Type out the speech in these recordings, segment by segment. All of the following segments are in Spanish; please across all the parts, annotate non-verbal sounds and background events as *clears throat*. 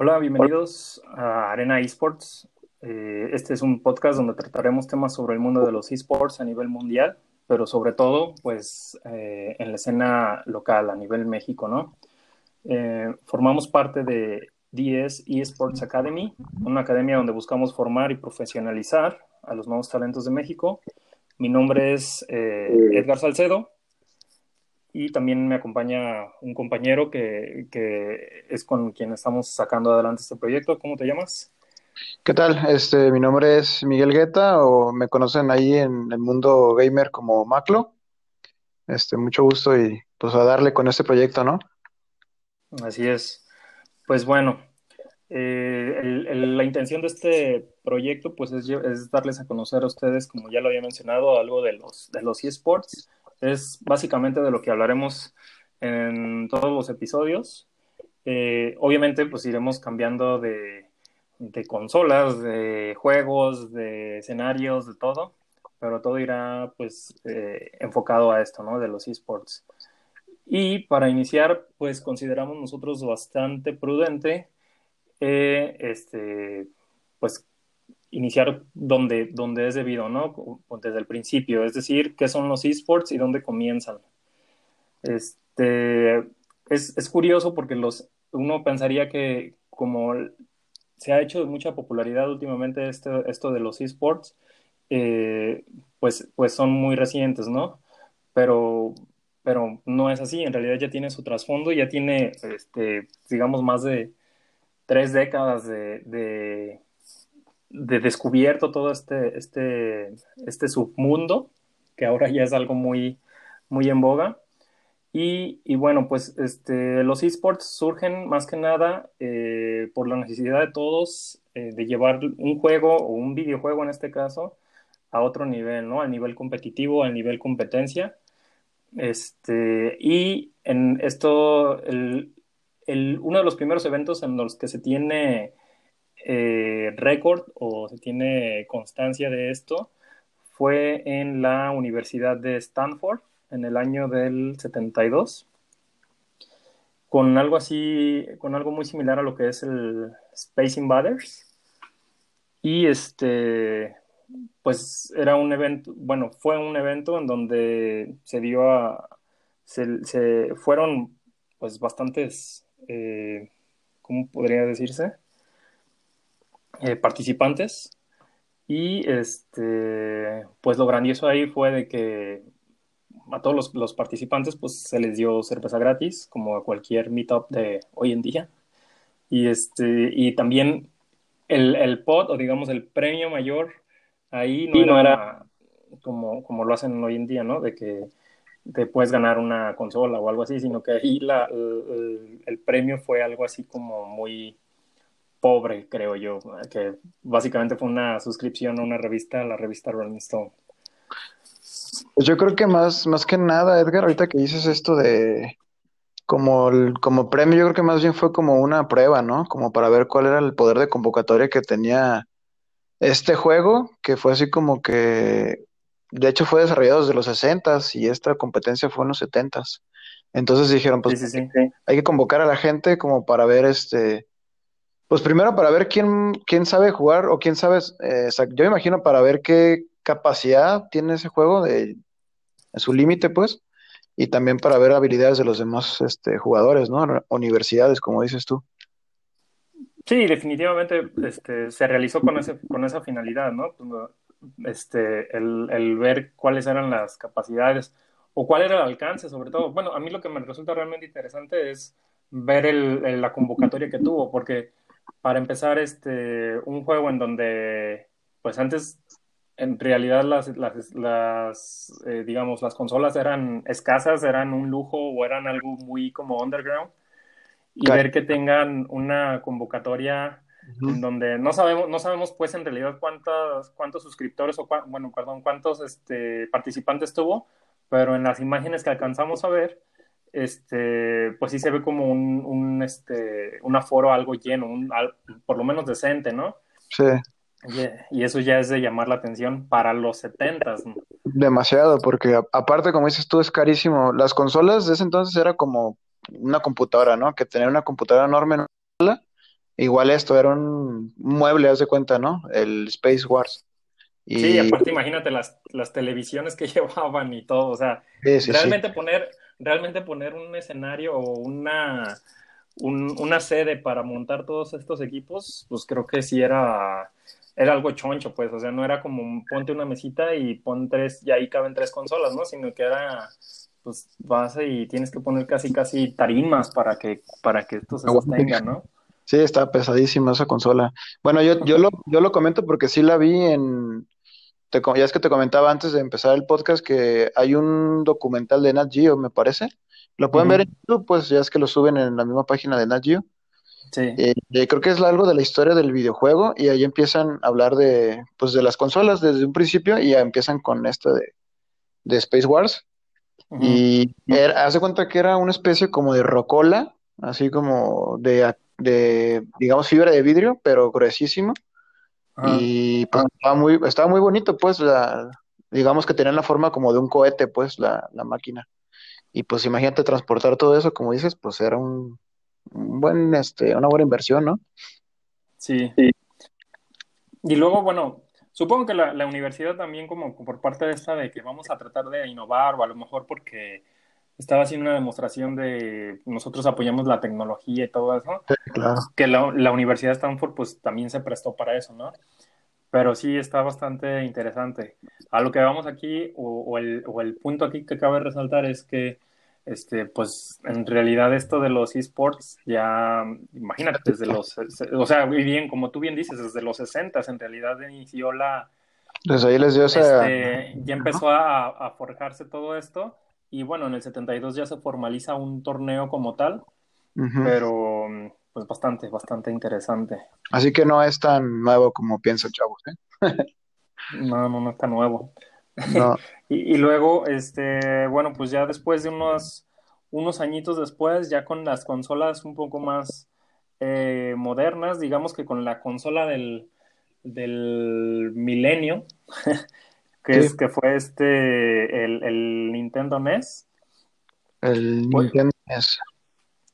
Hola, bienvenidos a Arena Esports. Eh, este es un podcast donde trataremos temas sobre el mundo de los esports a nivel mundial, pero sobre todo, pues, eh, en la escena local, a nivel México, ¿no? Eh, formamos parte de DS Esports Academy, una academia donde buscamos formar y profesionalizar a los nuevos talentos de México. Mi nombre es Edgar Salcedo y también me acompaña un compañero que, que, es con quien estamos sacando adelante este proyecto. ¿Cómo te llamas? ¿Qué tal? Este, mi nombre es Miguel Guetta o me conocen ahí en el mundo gamer como Maclo. Este, mucho gusto y pues a darle con este proyecto, ¿no? Así es. Pues bueno, eh, la intención de este proyecto pues es, es, darles a conocer a ustedes, como ya lo había mencionado, algo de los, de los eSports es básicamente de lo que hablaremos en todos los episodios. Eh, obviamente, pues iremos cambiando de, consolas, de juegos, de escenarios, de todo, pero todo irá pues eh, enfocado a esto, ¿no? De los esports. Y para iniciar, pues consideramos nosotros bastante prudente, eh, este, pues iniciar donde, donde es debido, ¿no? Desde el principio, es decir, qué son los esports y dónde comienzan. Este, es, es curioso porque los, uno pensaría que como se ha hecho de mucha popularidad últimamente este, esto de los esports, eh, pues, pues son muy recientes, ¿no? Pero, pero no es así, en realidad ya tiene su trasfondo, ya tiene, este, digamos, más de tres décadas de de descubierto todo este, este, este submundo, que ahora ya es algo muy, muy en boga. Y, y bueno, pues este, los esports surgen más que nada eh, por la necesidad de todos eh, de llevar un juego o un videojuego en este caso a otro nivel, ¿no? Al nivel competitivo, al nivel competencia. Este, y en esto, el, el, uno de los primeros eventos en los que se tiene eh, récord o se tiene constancia de esto fue en la Universidad de Stanford en el año del 72 con algo así, con algo muy similar a lo que es el Space Invaders. Y este, pues era un evento, bueno, fue un evento en donde se dio a, se, fueron pues bastantes, eh, ¿cómo podría decirse? Eh, participantes. Y este, pues lo grandioso ahí fue de que a todos los, participantes pues se les dio cerveza gratis, como a cualquier meetup de hoy en día. Y, este, y también el, el pot, o digamos el premio mayor, ahí no, era como, como lo hacen hoy en día, ¿no? De que te puedes ganar una consola o algo así, sino que ahí la, el premio fue algo así como muy pobre, creo yo, que básicamente fue una suscripción a una revista, la revista Rolling Stone. Pues yo creo que más, más que nada, Edgar, ahorita que dices esto de como, como premio, yo creo que más bien fue como una prueba, ¿no? Como para ver cuál era el poder de convocatoria que tenía este juego, que fue así como que, de hecho fue desarrollado desde los 60 y esta competencia fue en los 70 Entonces dijeron, pues hay que convocar a la gente como para ver este pues primero para ver quién, quién sabe jugar o quién sabe, eh, yo imagino para ver qué capacidad tiene ese juego de, su límite, pues, y también para ver habilidades de los demás este, jugadores, ¿no? Universidades, como dices tú. Sí, definitivamente este, se realizó con, ese, con esa finalidad, ¿no? Este, el, el ver cuáles eran las capacidades o cuál era el alcance, sobre todo. Bueno, a mí lo que me resulta realmente interesante es ver el, la convocatoria que tuvo, porque para empezar, este, un juego en donde, pues antes, en realidad las, las, eh, digamos, las consolas eran escasas, eran un lujo o eran algo muy como underground. Y ver que tengan una convocatoria en donde no sabemos, no sabemos pues en realidad cuántos, cuántos suscriptores o, bueno, perdón, cuántos este, participantes tuvo, pero en las imágenes que alcanzamos a ver, este, pues sí se ve como un, un, este, un aforo algo lleno, un, por lo menos decente, ¿no? Sí. Y, eso ya es de llamar la atención para los setentas. Demasiado, porque aparte, como dices tú, es carísimo. Las consolas de ese entonces era como una computadora, ¿no? Que tener una computadora enorme igual esto era un mueble, haz de cuenta, ¿no? El Space Wars. Sí, aparte imagínate las, las televisiones que *laughs* llevaban y todo, o sea, sí, sí, sí. realmente poner, realmente poner un escenario o una, un- una sede para montar todos estos equipos, pues creo que sí era, era algo choncho, pues, o sea, no era como un- ponte una mesita y pon tres, y ahí caben tres consolas, ¿no? Sino que era, pues, vas y tienes que poner casi, casi tarimas para que, para que esto se sostenga, ¿no? Sí, está pesadísima esa consola. Bueno, yo, yo lo, yo lo comento porque sí la vi en, te, ya es que te comentaba antes de empezar el podcast que hay un documental de Nat Geo, me parece. Lo pueden ver en YouTube, pues ya es que lo suben en la misma página de Nat Geo. Sí, Eh, eh, creo que es algo de la historia del videojuego y ahí empiezan a hablar de, pues, de las consolas desde un principio y ya empiezan con esto de, de Space Wars. Y era, hace cuenta que era una especie como de rocola, así como de, de, digamos, fibra de vidrio, pero gruesísimo. Ajá. Y pues estaba muy, estaba muy bonito, pues, la, digamos que tenía la forma como de un cohete, pues, la, la máquina. Y pues imagínate transportar todo eso, como dices, pues era un, un buen, este, una buena inversión, ¿no? Sí. Y luego, bueno, supongo que la, la universidad también como por parte de esta de que vamos a tratar de innovar o a lo mejor porque estaba haciendo una demostración de nosotros apoyamos la tecnología y todo eso, Claro. que la, la Universidad de Stanford pues también se prestó para eso, ¿no? Pero sí está bastante interesante. A lo que vamos aquí, o, o el, o el punto aquí que cabe resaltar es que, este, pues, en realidad esto de los esports, ya, imagínate, desde los, o sea, muy bien, como tú bien dices, desde los 60 en realidad inició la, Desde ahí les dio esa... este, ya empezó a, a forjarse todo esto, y bueno, en el 72 ya se formaliza un torneo como tal, pero, pues, bastante, bastante interesante. Así que no es tan nuevo como piensan, chavos, ¿eh? No, no, no está nuevo. No, *laughs* Y, y luego, este, bueno, pues ya después de unos, unos añitos después, ya con las consolas un poco más eh, modernas, digamos que con la consola del, del milenio, *laughs* que sí, es que fue este el, el Nintendo NES, el pues Nintendo es...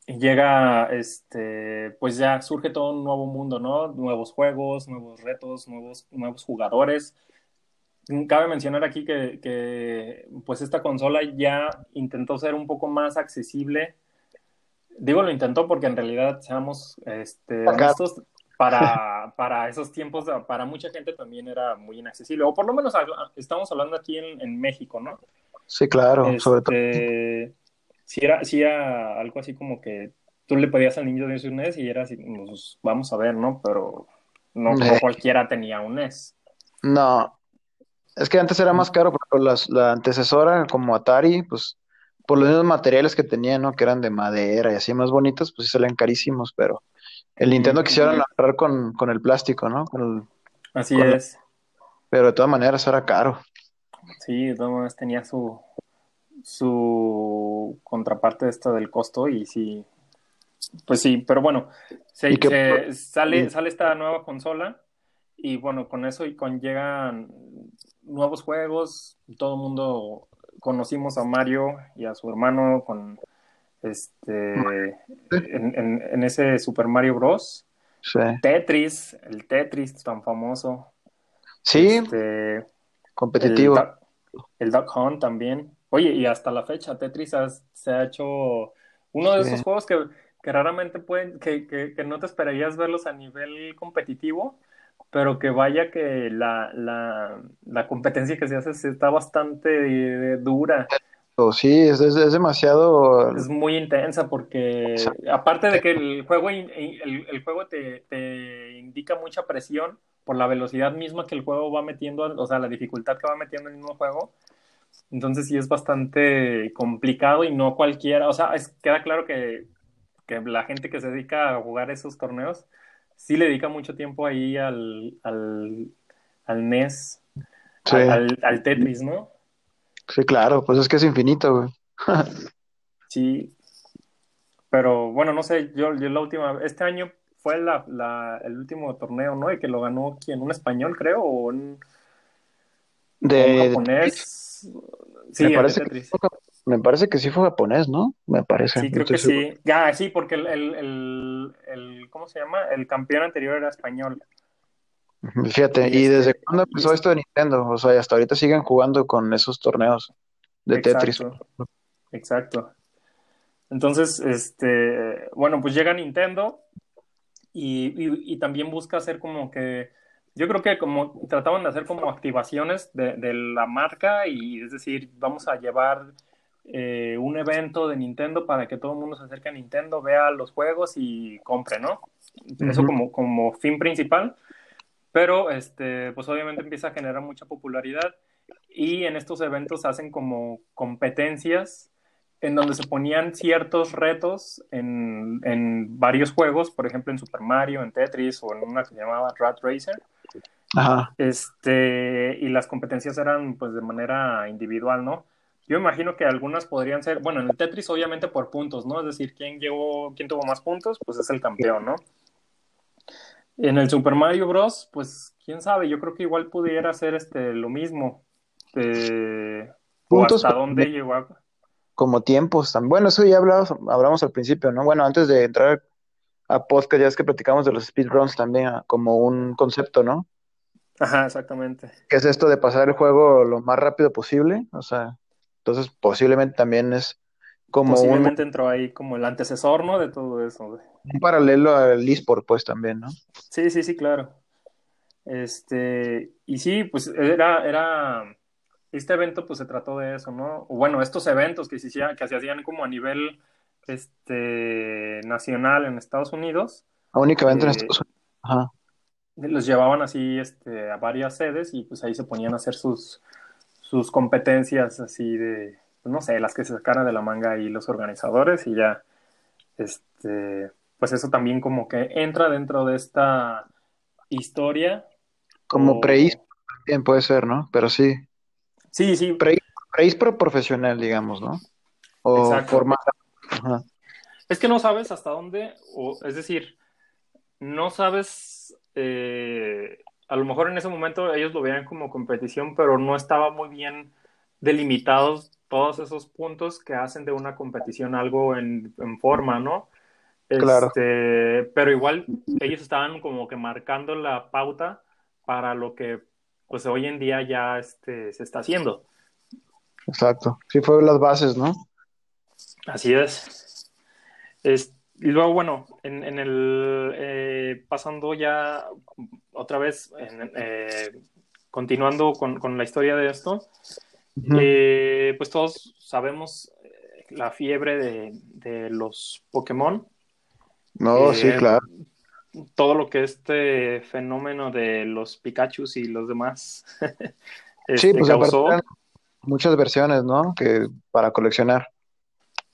llega, este, pues ya surge todo un nuevo mundo, ¿no? Nuevos juegos, nuevos retos, nuevos, nuevos jugadores. Cabe mencionar aquí que, que, pues esta consola ya intentó ser un poco más accesible. Digo lo intentó porque en realidad, seamos este, honestos, para, *laughs* para esos tiempos, para mucha gente también era muy inaccesible. O por lo menos estamos hablando aquí en, en México, ¿no? sí, claro, sobre todo. Este, si era, si era algo así como que tú le pedías al niño de un NES y era así, pues, vamos a ver, ¿no? Pero no, no Eh, cualquiera tenía un NES. no, es que antes era más caro, pero las, la antecesora como Atari, pues por los mismos materiales que tenían, ¿no? Que eran de madera y así más bonitos, pues sí salían carísimos, pero el. Nintendo quisieron ahorrar con, con el plástico, ¿no? Con el- Así con la- es. pero de todas maneras era caro. Sí, de todas maneras tenía su, su contraparte esta del costo y sí, pues sí, pero bueno, se, Y que se- sale, sale esta nueva consola y bueno, con eso y con llegan nuevos juegos, todo el mundo conocimos a Mario y a su hermano con este en, en- en ese Super Mario Bros. Sí, Tetris, el Tetris tan famoso, sí, este competitivo. El Duck Hunt también. Oye, y hasta la fecha, Tetris has- se ha hecho uno de esos juegos que, que raramente pueden, que, que, que no te esperarías verlos a nivel competitivo, pero que vaya que la, la, la competencia que se hace está bastante eh, dura. Sí, es, es, es demasiado. Es muy intensa porque aparte de que el juego, el, el juego te, te indica mucha presión por la velocidad misma que el juego va metiendo, o sea, la dificultad que va metiendo el mismo juego, entonces sí es bastante complicado y no cualquiera, o sea, es, queda claro que, que la gente que se dedica a jugar esos torneos sí le dedica mucho tiempo ahí al, al, al NES, Sí, al, al, al Tetris, ¿no? Sí, claro, pues es que es infinito, güey. *laughs* Sí, pero bueno, no sé, yo, yo la última, este año fue la, la, el último torneo, ¿no? Y que lo ganó quién, un español, creo, o un, de- japonés. Sí, me de parece que. Me parece que sí fue japonés, ¿no? Me parece. Sí, creo que seguro. sí. Ya, sí, porque el, el, el, el- ¿cómo se llama? El campeón anterior era español. Fíjate, Y ¿y desde este, cuándo empezó es- esto de Nintendo? O sea, hasta ahorita siguen jugando con esos torneos de Tetris. exacto. Entonces, este, bueno, pues llega Nintendo y, y- y también busca hacer como que, yo creo que como trataban de hacer como activaciones de, de la marca y es decir, vamos a llevar eh, un evento de Nintendo para que todo el mundo se acerque a Nintendo, vea los juegos y compre, ¿no? Eso como, como fin principal, pero este, pues obviamente empieza a generar mucha popularidad y en estos eventos hacen como competencias en donde se ponían ciertos retos en, en varios juegos, por ejemplo en Super Mario, en Tetris o en una que se llamaba Rat Racer, Ajá. este, y las competencias eran pues de manera individual, ¿no? Yo imagino que algunas podrían ser, bueno, en el Tetris obviamente por puntos, ¿no? Es decir, quién llegó, quién tuvo más puntos, pues es el campeón, ¿no? En el Super Mario Bros, pues quién sabe, yo creo que igual pudiera ser este lo mismo. Eh, o Puntos, hasta dónde también llegó a... como tiempos. tam- Bueno, eso ya hablamos, hablamos al principio, ¿no? Bueno, antes de entrar a podcast, ya es que platicamos de los speedruns también ah, como un concepto, ¿no? Ajá, exactamente. Que es esto de pasar el juego lo más rápido posible. O sea, entonces posiblemente también es como un, Posiblemente entró ahí como el antecesor, ¿no? De todo eso. güey. un paralelo al eSport, pues también, ¿no? Sí, sí, sí, claro. Este, y sí, pues era, era, este evento pues se trató de eso, ¿no? O bueno, estos eventos que se hacían, que se hacían como a nivel, este, nacional en Estados Unidos, Únicamente en eh, Estados Unidos. Ajá. los llevaban así, este, a varias sedes y pues ahí se ponían a hacer sus, sus competencias así de, no sé, las que se sacaran de la manga ahí los organizadores y ya, este, pues eso también como que entra dentro de esta historia Como o... también puede ser, ¿no? Pero sí, Sí, sí, pre pre profesional, digamos, ¿no? O exacto. formal. Ajá. Es que no sabes hasta dónde, o es decir, no sabes, eh, a lo mejor en ese momento ellos lo veían como competición, pero no estaba muy bien delimitados todos esos puntos que hacen de una competición algo en, en forma, ¿no? Claro, Este, pero igual ellos estaban como que marcando la pauta para lo que pues hoy en día ya este, se está haciendo. exacto. Sí, fue las bases, ¿no? Así es. Es- y luego, bueno, en, en el eh, pasando ya otra vez, en- eh, continuando con, con la historia de esto, Eh, pues todos sabemos eh, la fiebre de, de los Pokémon, No, sí, eh, claro. todo lo que este fenómeno de los Pikachus y los demás *laughs* Sí, este, pues causó. muchas versiones, ¿no? Que para coleccionar.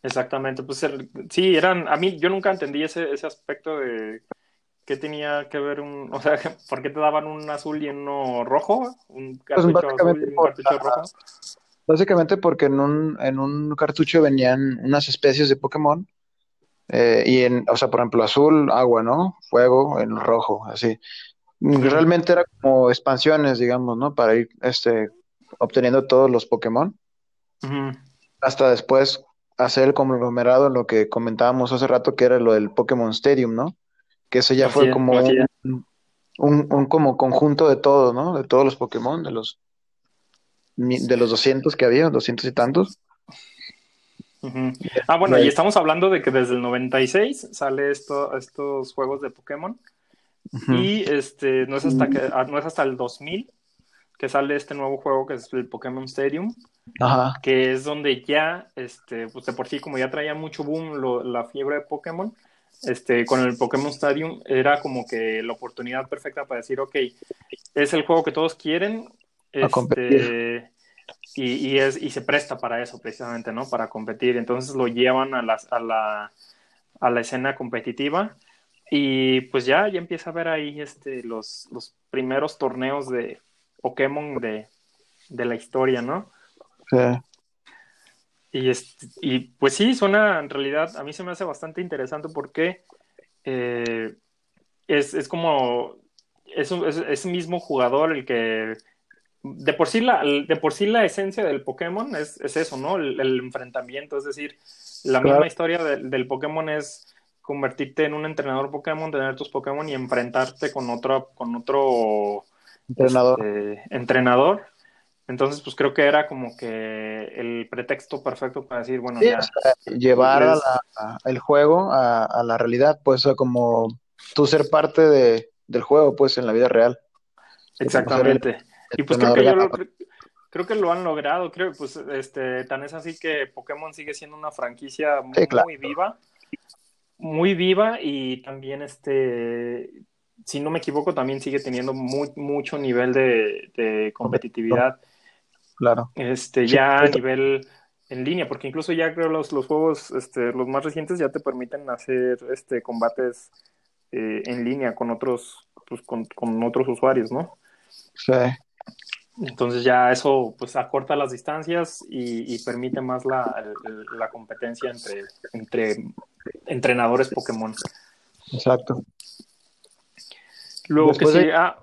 Exactamente, pues el- sí, eran, a mí yo nunca entendí ese, ese aspecto de qué tenía que ver un, o sea, *laughs* ¿por qué te daban un azul y uno rojo? Un Pues cartucho azul y un por, cartucho rojo. básicamente porque en un, en un cartucho venían unas especies de Pokémon. eh, y en, o sea, por ejemplo, azul, agua, ¿no? Fuego, en rojo, así. Realmente era como expansiones, digamos, ¿no? Para ir este, obteniendo todos los Pokémon. Hasta después hacer el conglomerado en lo que comentábamos hace rato, que era lo del Pokémon Stadium, ¿no? Que ese ya Así fue es. como un, un, un como conjunto de todos, ¿no? De todos los Pokémon, de los, de los 200 que había, 200 y tantos. Ah, bueno, y ahí. estamos hablando de que desde el 96 sale esto, estos juegos de Pokémon y este no es hasta que ah, no es hasta el 2000 que sale este nuevo juego que es el Pokémon Stadium, Ajá, que es donde ya este pues de por sí como ya traía mucho boom lo- la fiebre de Pokémon, este con el Pokémon Stadium era como que la oportunidad perfecta para decir, ok, es el juego que todos quieren, este y, y es y se presta para eso precisamente, ¿no? Para competir, entonces lo llevan a las a la a la escena competitiva y pues ya, ya empieza a ver ahí este, los, los primeros torneos de Pokémon de, de la historia, ¿no? Sí. Y, este, y pues sí, suena en realidad, a mí se me hace bastante interesante porque eh, es, es como, es, es, mismo jugador el que de por sí la, de por sí la esencia del Pokémon es, es eso, ¿no? El, enfrentamiento, es decir, la misma historia del Pokémon es convertirte en un entrenador Pokémon, tener tus Pokémon y enfrentarte con otro, con otro entrenador. Este, entrenador. Entonces, pues creo que era como que el pretexto perfecto para decir, bueno, ya. llevar el juego a, la realidad, pues, como tú ser parte de, del juego, pues, en la vida real. Exactamente. y pues creo que yo lo, creo que lo han logrado. Creo pues este tan es así que Pokémon sigue siendo una franquicia muy, viva, muy viva y también este si no me equivoco también sigue teniendo muy, mucho nivel de, competitividad. Claro. Este ya a nivel en línea, porque incluso ya creo los, los juegos, este, los más recientes ya te permiten hacer este combates eh, en línea con otros, pues, con, con otros usuarios, ¿no? Sí. Entonces ya eso pues acorta las distancias y, permite más la, competencia entre, entre entrenadores Pokémon. Exacto. Luego que sí, ah,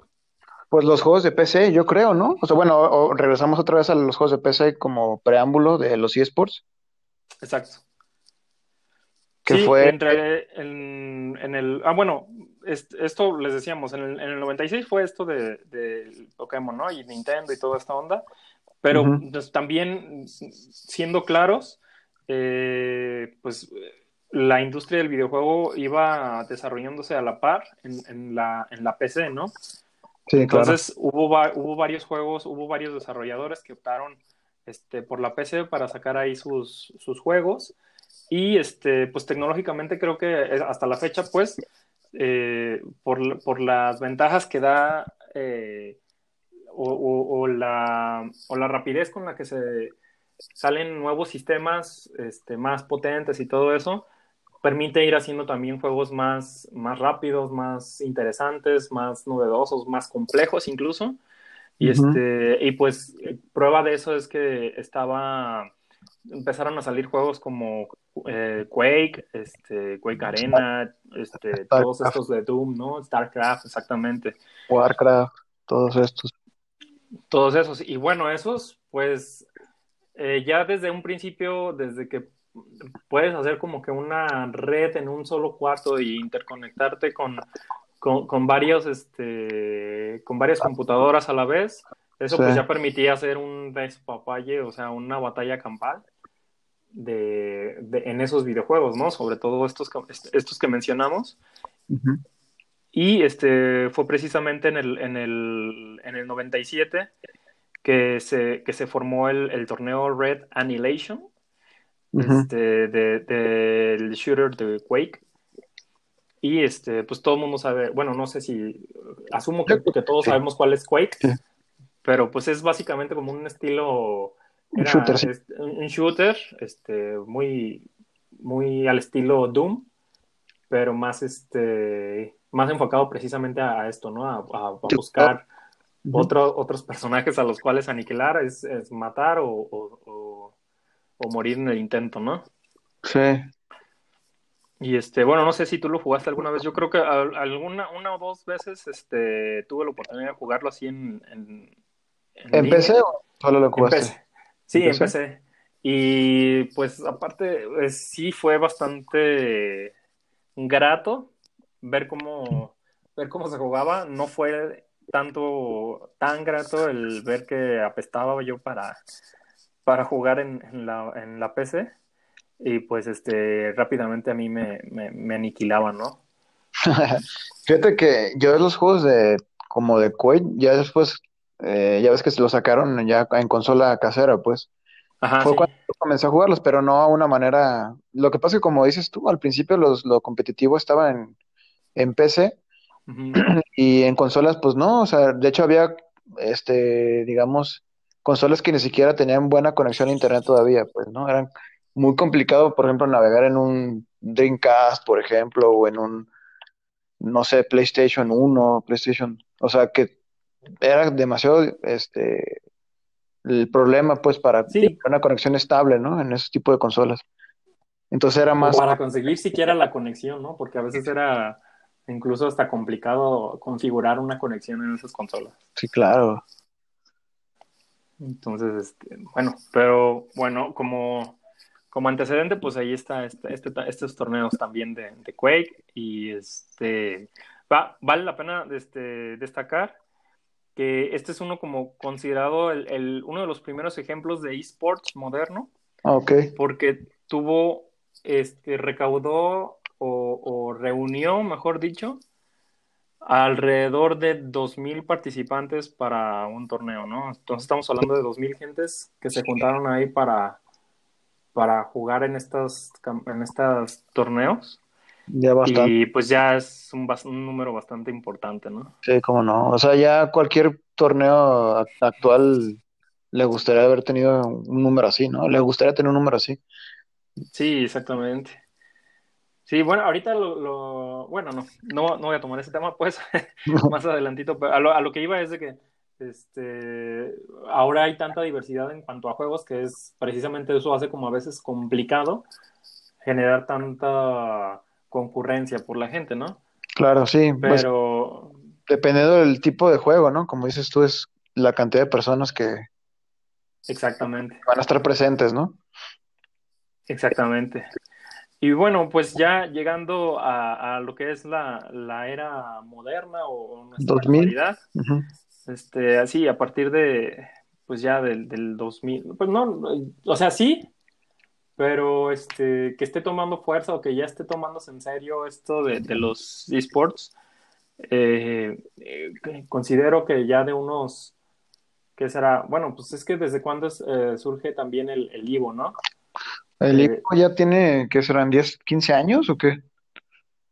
pues los juegos de PC, yo creo, ¿no? O sea, bueno, regresamos otra vez a los juegos de PC como preámbulo de los eSports. Exacto. Que fue entre en, en el ah bueno esto les decíamos, en el, en el 96 fue esto de, de, Pokémon, ¿no? Y Nintendo y toda esta onda, pero pues, también, siendo claros, eh, pues la industria del videojuego iba desarrollándose a la par en, en, la, en la PC, ¿no? Entonces hubo, varios juegos, hubo varios desarrolladores que optaron este, por la PC para sacar ahí sus, juegos. Y este, pues tecnológicamente creo que hasta la fecha, pues, eh, por, por, las ventajas que da eh, o, la, o, la, rapidez con la que se salen nuevos sistemas este, más potentes y todo eso, permite ir haciendo también juegos más, más rápidos, más interesantes, más novedosos, más complejos incluso. Y, este, y pues prueba de eso es que estaba empezaron a salir juegos como eh, Quake, este, Quake Arena, este, todos estos de Doom, ¿no? StarCraft, exactamente. Warcraft, todos estos. Todos esos. Y bueno, esos, pues, eh, ya desde un principio, desde que puedes hacer como que una red en un solo cuarto y interconectarte con, con, varios, este, con varias computadoras a la vez, eso pues ya permitía hacer un despapalle, o sea, una batalla campal de, en esos videojuegos, ¿no? Sobre todo estos, estos que mencionamos. Y este fue precisamente en el, en el, en el 97 que se, que se formó el, el torneo Red Annihilation, este, del de, shooter de Quake. Y este, pues todo el mundo sabe, bueno, no sé si, asumo que, que todos sabemos cuál es Quake, pero pues es básicamente como un estilo un shooter, un shooter este, muy, muy al estilo Doom, pero más, este, más enfocado precisamente a, esto, ¿no? A, buscar otros personajes a los cuales aniquilar, es, matar o, morir en el intento, ¿no? Sí. Y este, bueno, no sé si tú lo jugaste alguna vez. Yo creo que alguna, una o dos veces este, tuve la oportunidad de jugarlo así en. ¿En, en, PC o solo lo jugaste? Sí, empecé. Y pues aparte, sí fue bastante grato ver cómo, ver cómo se jugaba. No fue tanto tan grato el ver que apestaba yo para, para jugar en, la, en la PC. Y pues este rápidamente a mí me, me, aniquilaba, ¿no? *laughs* Fíjate que yo los juegos de como de Quake, ya después eh, ya ves que se lo sacaron ya en consola casera, pues. Fue cuando comencé a jugarlos, pero no a una manera. Lo que pasa es que, como dices tú, al principio los, lo competitivo estaba en, en PC *clears throat* y en consolas, pues no. O sea, de hecho, había, este, digamos, consolas que ni siquiera tenían buena conexión a internet todavía, pues, ¿no? Eran muy complicado, por ejemplo, navegar en un Dreamcast, por ejemplo, o en un, no sé, PlayStation 1, PlayStation. O sea, que era demasiado este el problema pues para una conexión estable, ¿no? En ese tipo de consolas. Entonces era más... para conseguir siquiera la conexión, ¿no? Porque a veces era incluso hasta complicado configurar una conexión en esas consolas. Sí, claro. Entonces, este, bueno, pero bueno, como, como antecedente, pues ahí está este, este estos torneos también de, de, Quake y este va, vale la pena este, destacar que este es uno como considerado el, el uno de los primeros ejemplos de esports moderno. Ah, ok. Porque tuvo, este, recaudó o, o reunió, mejor dicho, alrededor de 2.000 participantes para un torneo, ¿no? Entonces estamos hablando de 2.000 gentes que se juntaron ahí para, para jugar en estos, en estos torneos. Ya bastante. Y pues ya es un, un, número bastante importante, ¿no? Sí, cómo no. O sea, ya cualquier torneo actual le gustaría haber tenido un número así, ¿no? Le gustaría tener un número así. Sí, exactamente. Sí, bueno, ahorita lo, bueno, no, no, no, voy a tomar ese tema, pues, *laughs* más adelantito, pero a lo, a lo, que iba es de que este, ahora hay tanta diversidad en cuanto a juegos que es precisamente eso hace como a veces complicado generar tanta concurrencia por la gente, ¿no? Claro, sí. Pues, pero... Pues, dependiendo del tipo de juego, ¿no? Como dices tú, es la cantidad de personas que... Exactamente. Van a estar presentes, ¿no? Exactamente. Y bueno, pues ya llegando a, a lo que es la, la, era moderna o nuestra 2000. actualidad, uh -huh. este, así a partir de, pues ya del, del 2000, pues no, o sea, sí, pero este, que esté tomando fuerza o que ya esté tomándose en serio esto de, de los esports, eh, eh, considero que ya de unos, ¿qué será? Bueno, pues es que desde cuándo es, eh, surge también el, el Ivo, ¿no? ¿El Ivo ya tiene, qué serán, 10, 15 años o qué?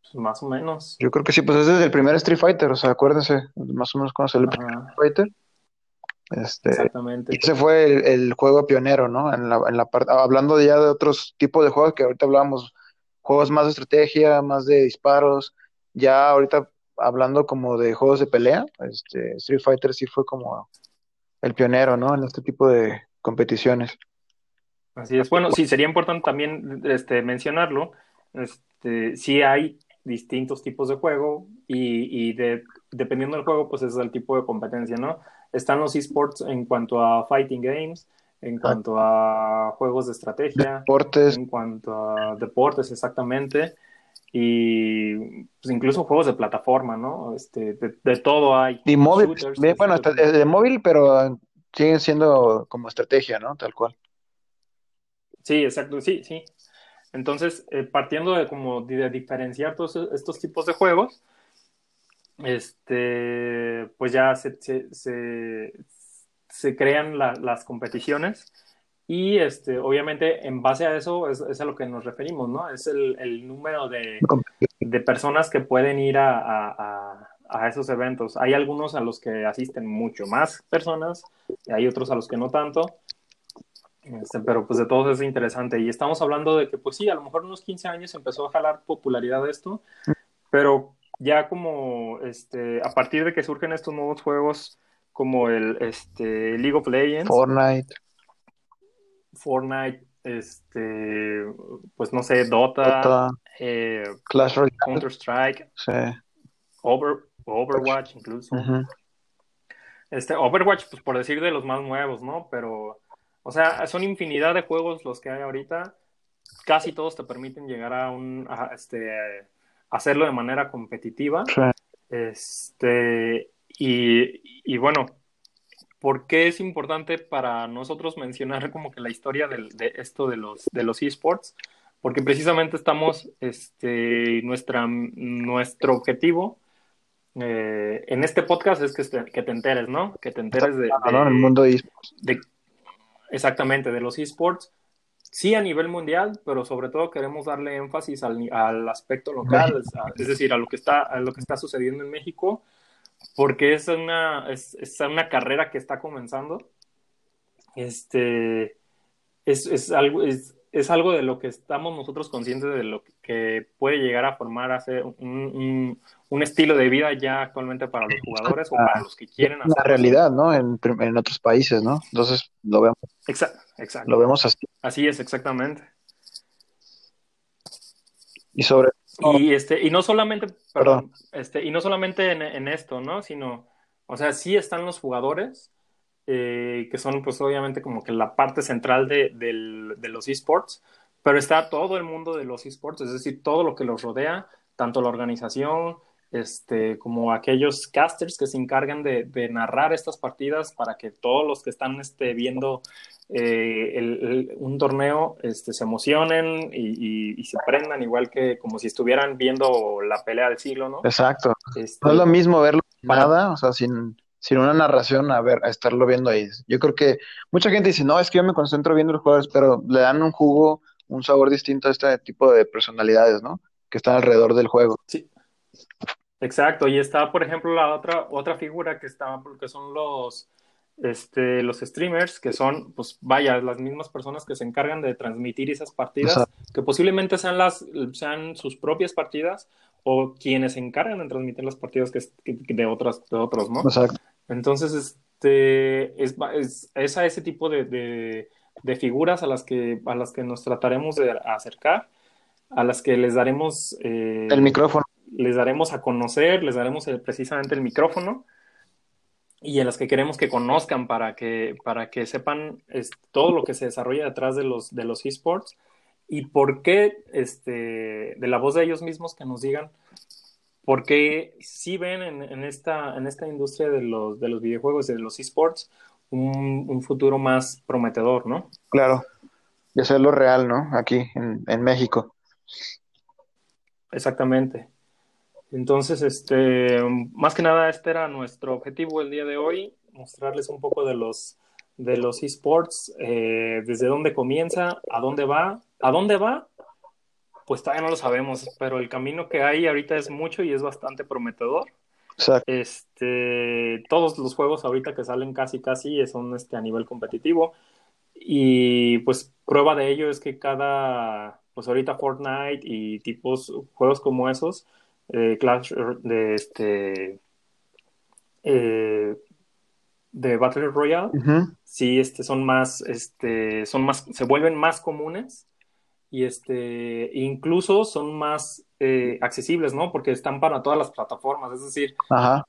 Pues más o menos. Yo creo que sí, pues es desde el primer Street Fighter, o sea, acuérdense, más o menos cuando salió el primer Street Fighter. Este, Exactamente. Y ese fue el, el, juego pionero, ¿no? En la, en la parte, hablando ya de otros tipos de juegos que ahorita hablábamos, juegos más de estrategia, más de disparos, ya ahorita hablando como de juegos de pelea, este, Street Fighter sí fue como el pionero, ¿no? En este tipo de competiciones. Así es. Bueno, sí, sería importante también este, mencionarlo. Este, sí hay distintos tipos de juego y, y de, dependiendo del juego, pues es el tipo de competencia, ¿no? Están los esports en cuanto a fighting games, en cuanto a juegos de estrategia, deportes. en cuanto a deportes, exactamente, y pues incluso juegos de plataforma, ¿no? Este, de, de todo hay. Y móvil, shooters, bueno, de móvil, pero siguen siendo como estrategia, ¿no? Tal cual. Sí, exacto, sí, sí. Entonces, eh, partiendo de como de diferenciar todos estos tipos de juegos, este, pues ya se, se, se, se crean la, las competiciones y este, obviamente en base a eso es, es, a lo que nos referimos, ¿no? Es el, el número de, de, personas que pueden ir a, a, a, esos eventos. Hay algunos a los que asisten mucho más personas, y hay otros a los que no tanto. Este, pero pues de todos es interesante. Y estamos hablando de que, pues sí, a lo mejor unos 15 años empezó a jalar popularidad esto, pero ya como este, a partir de que surgen estos nuevos juegos como el este, League of Legends, Fortnite, Fortnite, este, pues no sé, Dota, Dota eh, Clash Royale, Counter Strike, sí. Over, Overwatch incluso. Uh -huh. Este, Overwatch, pues por decir de los más nuevos, ¿no? Pero o sea, son infinidad de juegos los que hay ahorita. Casi todos te permiten llegar a un a, este hacerlo de manera competitiva. Sí. Este y, y, bueno, ¿por qué es importante para nosotros mencionar como que la historia de, de esto de los de los esports? Porque precisamente estamos, este, nuestra, nuestro objetivo eh, en este podcast es que te, que te enteres, ¿no? Que te enteres de, de, ¿no? el mundo de, de Exactamente, de los esports, sí a nivel mundial, pero sobre todo queremos darle énfasis al, al aspecto local, es decir, a lo, que está, a lo que está sucediendo en México, porque es una, es, es una carrera que está comenzando. Este, es, es, algo, es, es algo de lo que estamos nosotros conscientes de lo que puede llegar a formar hacer un, un, un, estilo de vida ya actualmente para los jugadores o para los que quieren hacer. La realidad, ¿no? En, en, otros países, ¿no? Entonces lo vemos. Exacto, exacto. Lo vemos así. Así es, exactamente. Y sobre. Y este, y no solamente, perdón, perdón. este, y no solamente en, en esto, ¿no? Sino, o sea, sí están los jugadores, eh, que son pues obviamente como que la parte central de, de los esports, pero está todo el mundo de los esports, es decir, todo lo que los rodea, tanto la organización, este, como aquellos casters que se encargan de, narrar estas partidas para que todos los que están este, viendo eh, un torneo este, se emocionen y, se prendan igual que como si estuvieran viendo la pelea del siglo, ¿no? Exacto. Este, no es lo mismo verlo nada, o sea, sin, sin una narración a ver, a estarlo viendo ahí. Yo creo que mucha gente dice, no, es que yo me concentro viendo los jugadores, pero le dan un jugo, un sabor distinto a este tipo de personalidades, ¿no? Que están alrededor del juego. Sí. Exacto, y está, por ejemplo, la otra, otra figura que está, porque son los, este, los streamers, que son, pues vaya, las mismas personas que se encargan de transmitir esas partidas, que posiblemente sean, las, sean sus propias partidas o quienes se encargan de transmitir las partidas que, de, otras, de otros, ¿no? Exacto. Entonces, este, es, es, a ese tipo de, de, figuras a las, que, a las que nos trataremos de acercar, a las que les daremos... Eh, el micrófono. les daremos a conocer, les daremos precisamente el micrófono y en las que queremos que conozcan para que, para que sepan todo lo que se desarrolla detrás de los, de los esports y por qué, este, de la voz de ellos mismos, que nos digan por qué sí ven en, esta, en esta industria de los, de los videojuegos, de los esports, un, un futuro más prometedor, ¿no? Claro, y hacerlo real, ¿no? Aquí en, en México. Exactamente. Entonces, este, más que nada, este era nuestro objetivo el día de hoy, mostrarles un poco de los, de los esports, eh, desde dónde comienza, a dónde va, a dónde va, pues todavía no lo sabemos, pero el camino que hay ahorita es mucho y es bastante prometedor. Este, todos los juegos ahorita que salen casi casi son este, a nivel competitivo. Y pues prueba de ello es que cada, pues ahorita Fortnite y tipos juegos como esos, eh, Clash de este eh, de Battle Royale sí este son más este son más se vuelven más comunes. Y este incluso son más eh, accesibles no porque están para todas las plataformas es decir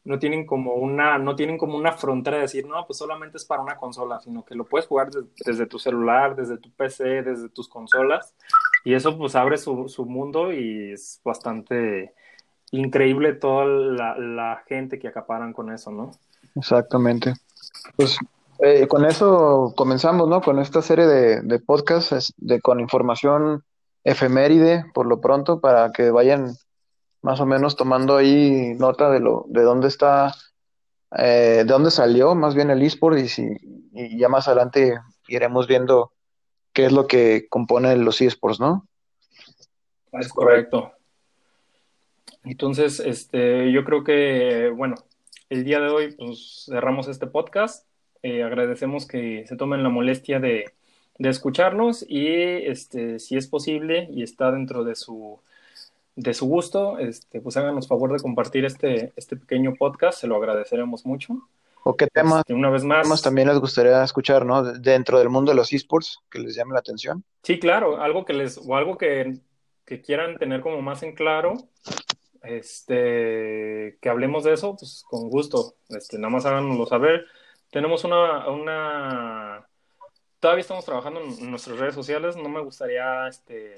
no tienen como una no tienen como una frontera de decir no pues solamente es para una consola sino que lo puedes jugar desde tu celular desde tu PC desde tus consolas y eso pues abre su, su mundo y es bastante increíble toda la, gente que acaparan con eso, ¿no? Exactamente. Pues eh, con eso comenzamos, ¿no? Con esta serie de, de podcasts de, con información efeméride, por lo pronto, para que vayan más o menos tomando ahí nota de lo de dónde está, eh, de dónde salió más bien el eSport y, si, y ya más adelante iremos viendo qué es lo que compone los eSports, ¿no? Es correcto. Entonces, este, yo creo que, bueno, el día de hoy pues, cerramos este podcast. Eh, agradecemos que se tomen la molestia de, de, escucharnos y, este, si es posible y está dentro de su, de su gusto, este, pues háganos favor de compartir este, este pequeño podcast. Se lo agradeceremos mucho. ¿O qué temas, este, una vez más, también les gustaría escuchar, ¿no? Dentro del mundo de los esports, que les llame la atención. Sí, claro, algo que les, o algo que, que quieran tener como más en claro, este, que hablemos de eso, pues con gusto, este, nada más háganoslo saber. Tenemos una, una, todavía estamos trabajando en nuestras redes sociales, no me gustaría este,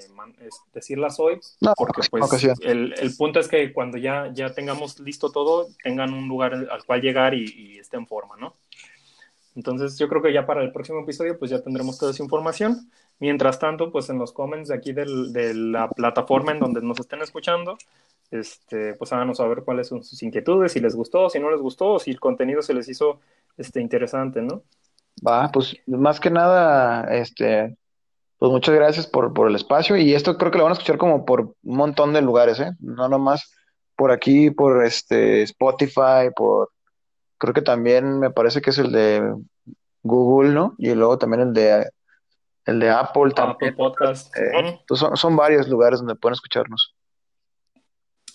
decirlas hoy, porque pues el, el, punto es que cuando ya, ya tengamos listo todo, tengan un lugar al cual llegar y, y esté en forma, ¿no? Entonces yo creo que ya para el próximo episodio pues ya tendremos toda esa información. Mientras tanto, pues en los comments de aquí del, de la plataforma en donde nos estén escuchando, este, pues háganos saber cuáles son sus inquietudes, si les gustó, si no les gustó, si el contenido se les hizo este, interesante, ¿no? Va, pues más que nada, este, pues muchas gracias por, por el espacio y esto creo que lo van a escuchar como por un montón de lugares, ¿eh? No nomás por aquí, por este Spotify, por creo que también me parece que es el de Google, ¿no? Y luego también el de el de Apple, Apple Podcast. Eh, son, son varios lugares donde pueden escucharnos.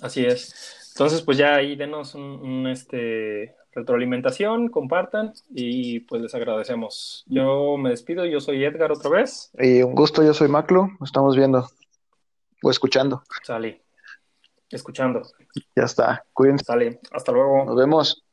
Así es. Entonces, pues ya ahí denos un, este retroalimentación, compartan y pues les agradecemos. Yo me despido, yo soy Edgar otra vez. Y un gusto, yo soy Maclo, estamos viendo o escuchando. Sale, escuchando. Ya está, cuídense. Sale, hasta luego. Nos vemos.